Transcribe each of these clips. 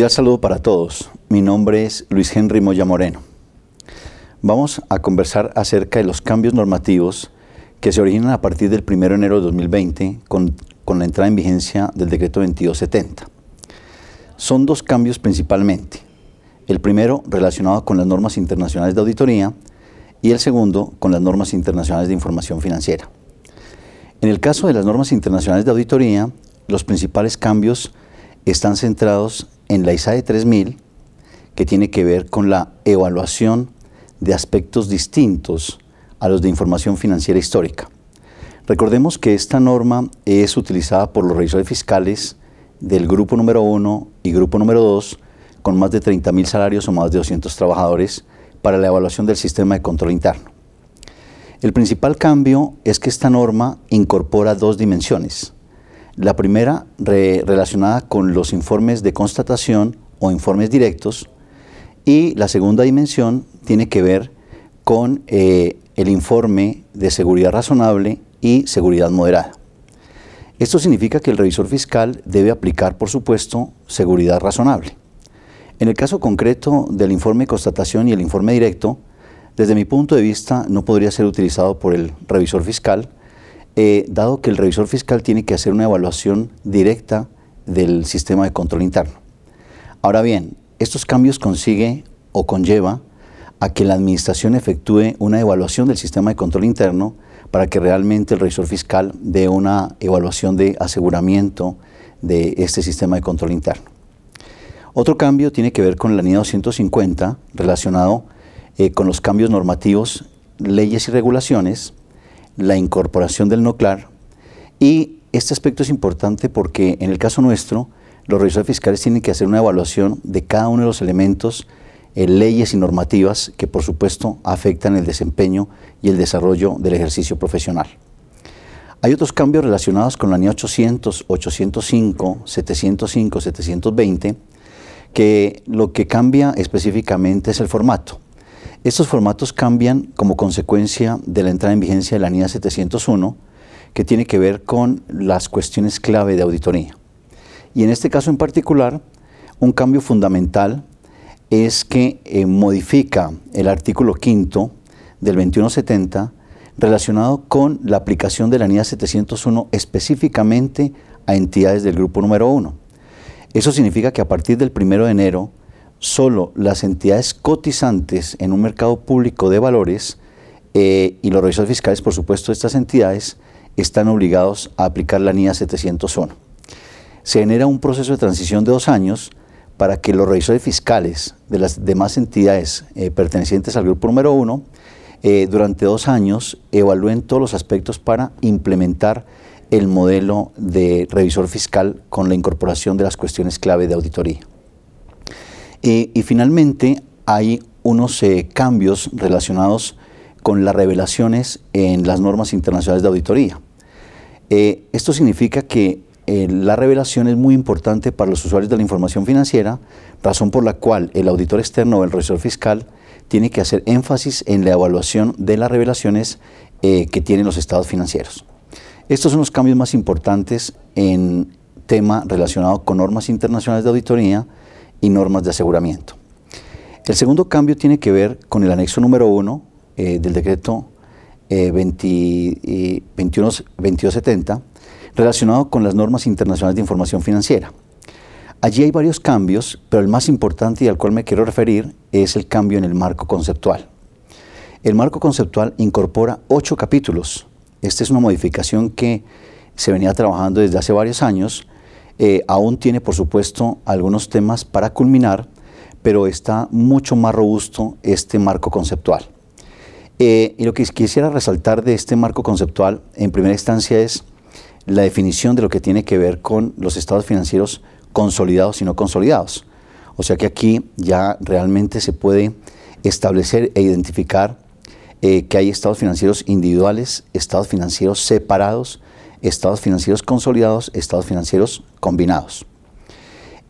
Cordial saludo para todos. Mi nombre es Luis Henry Moya Moreno. Vamos a conversar acerca de los cambios normativos que se originan a partir del 1 de enero de 2020 con, con la entrada en vigencia del decreto 2270. Son dos cambios principalmente. El primero relacionado con las normas internacionales de auditoría y el segundo con las normas internacionales de información financiera. En el caso de las normas internacionales de auditoría, los principales cambios están centrados en la ISAE 3000, que tiene que ver con la evaluación de aspectos distintos a los de información financiera histórica. Recordemos que esta norma es utilizada por los revisores fiscales del grupo número 1 y grupo número 2 con más de 30.000 salarios o más de 200 trabajadores para la evaluación del sistema de control interno. El principal cambio es que esta norma incorpora dos dimensiones. La primera relacionada con los informes de constatación o informes directos y la segunda dimensión tiene que ver con eh, el informe de seguridad razonable y seguridad moderada. Esto significa que el revisor fiscal debe aplicar, por supuesto, seguridad razonable. En el caso concreto del informe de constatación y el informe directo, desde mi punto de vista no podría ser utilizado por el revisor fiscal, eh, dado que el revisor fiscal tiene que hacer una evaluación directa del sistema de control interno. Ahora bien, estos cambios consigue o conlleva a que la administración efectúe una evaluación del sistema de control interno para que realmente el revisor fiscal dé una evaluación de aseguramiento de este sistema de control interno. Otro cambio tiene que ver con la NIA 250 relacionado eh, con los cambios normativos, leyes y regulaciones, la incorporación del NOCLAR y este aspecto es importante porque en el caso nuestro los revisores fiscales tienen que hacer una evaluación de cada uno de los elementos, eh, leyes y normativas que por supuesto afectan el desempeño y el desarrollo del ejercicio profesional. Hay otros cambios relacionados con la NIA 800, 805, 705, 720 que lo que cambia específicamente es el formato. Estos formatos cambian como consecuencia de la entrada en vigencia de la NIA 701, que tiene que ver con las cuestiones clave de auditoría. Y en este caso en particular, un cambio fundamental es que eh, modifica el artículo quinto del 2170 relacionado con la aplicación de la NIA 701 específicamente a entidades del grupo número 1. Eso significa que a partir del 1 de enero, solo las entidades cotizantes en un mercado público de valores eh, y los revisores fiscales, por supuesto, de estas entidades, están obligados a aplicar la NIA 701. Se genera un proceso de transición de dos años para que los revisores fiscales de las demás entidades eh, pertenecientes al grupo número uno, eh, durante dos años evalúen todos los aspectos para implementar el modelo de revisor fiscal con la incorporación de las cuestiones clave de auditoría. Eh, y finalmente hay unos eh, cambios relacionados con las revelaciones en las normas internacionales de auditoría. Eh, esto significa que la revelación es muy importante para los usuarios de la información financiera, razón por la cual el auditor externo o el revisor fiscal tiene que hacer énfasis en la evaluación de las revelaciones que tienen los estados financieros. Estos son los cambios más importantes en tema relacionado con normas internacionales de auditoría y normas de aseguramiento. El segundo cambio tiene que ver con el anexo número 1 eh, del decreto 2270 eh, relacionado con las normas internacionales de información financiera. Allí hay varios cambios, pero el más importante y al cual me quiero referir es el cambio en el marco conceptual. El marco conceptual incorpora ocho capítulos esta es una modificación que se venía trabajando desde hace varios años. Eh, aún tiene, por supuesto, algunos temas para culminar, pero está mucho más robusto este marco conceptual. Eh, y lo que quisiera resaltar de este marco conceptual, en primera instancia, es la definición de lo que tiene que ver con los estados financieros consolidados y no consolidados. O sea que aquí ya realmente se puede establecer e identificar eh, que hay estados financieros individuales, estados financieros separados, estados financieros consolidados, estados financieros combinados.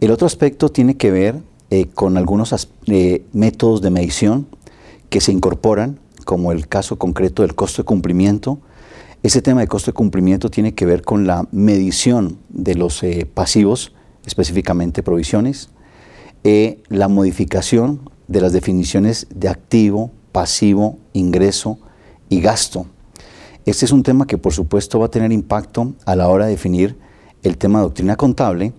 El otro aspecto tiene que ver eh, con algunos eh, métodos de medición que se incorporan, como el caso concreto del costo de cumplimiento. Ese tema de costo de cumplimiento tiene que ver con la medición de los pasivos, específicamente provisiones. eh, la modificación de las definiciones de activo, pasivo, ingreso y gasto. Este es un tema que por supuesto va a tener impacto a la hora de definir el tema de doctrina contable,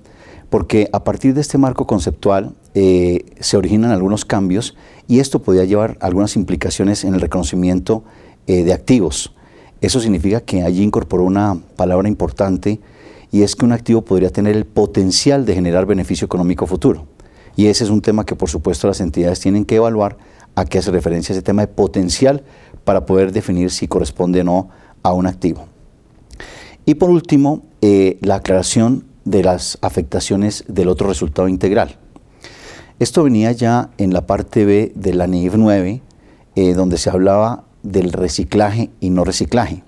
porque a partir de este marco conceptual eh, se originan algunos cambios y esto podría llevar algunas implicaciones en el reconocimiento eh, de activos. Eso significa que allí incorporó una palabra importante y es que un activo podría tener el potencial de generar beneficio económico futuro. Y ese es un tema que por supuesto las entidades tienen que evaluar a qué hace referencia ese tema de potencial para poder definir si corresponde o no a un activo. Y por último, eh, la aclaración de las afectaciones del otro resultado integral. Esto venía ya en la parte B de la NIF 9, eh, donde se hablaba del reciclaje y no reciclaje.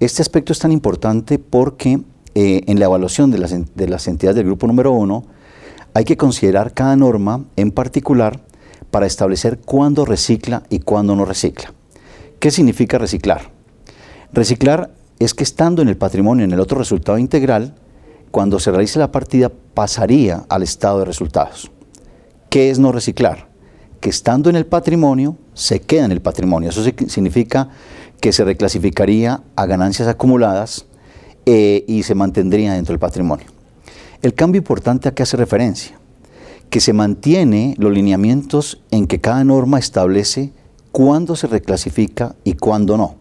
Este aspecto es tan importante porque eh, en la evaluación de las, de las entidades del grupo número 1 hay que considerar cada norma en particular para establecer cuándo recicla y cuándo no recicla. ¿Qué significa reciclar? Reciclar es que estando en el patrimonio en el otro resultado integral, cuando se realice la partida pasaría al estado de resultados. ¿Qué es no reciclar? Que estando en el patrimonio se queda en el patrimonio. Eso significa que se reclasificaría a ganancias acumuladas eh, y se mantendría dentro del patrimonio. El cambio importante a qué hace referencia, que se mantiene los lineamientos en que cada norma establece cuándo se reclasifica y cuándo no.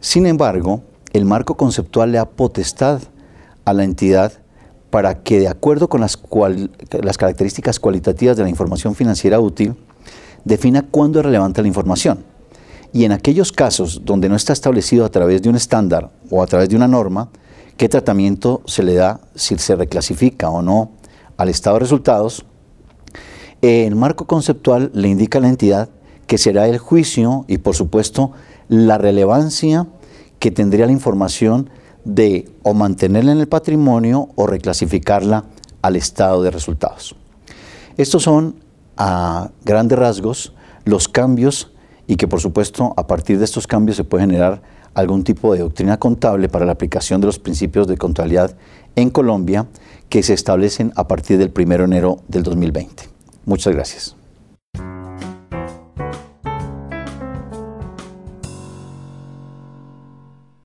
Sin embargo, el marco conceptual le da potestad a la entidad para que, de acuerdo con las, características cualitativas de la información financiera útil, defina cuándo es relevante la información. Y en aquellos casos donde no está establecido a través de un estándar o a través de una norma, qué tratamiento se le da si se reclasifica o no al estado de resultados, el marco conceptual le indica a la entidad que será el juicio y por supuesto la relevancia que tendría la información de o mantenerla en el patrimonio o reclasificarla al estado de resultados. Estos son a grandes rasgos los cambios y que por supuesto a partir de estos cambios se puede generar algún tipo de doctrina contable para la aplicación de los principios de contabilidad en Colombia que se establecen a partir del 1 de enero del 2020. Muchas gracias.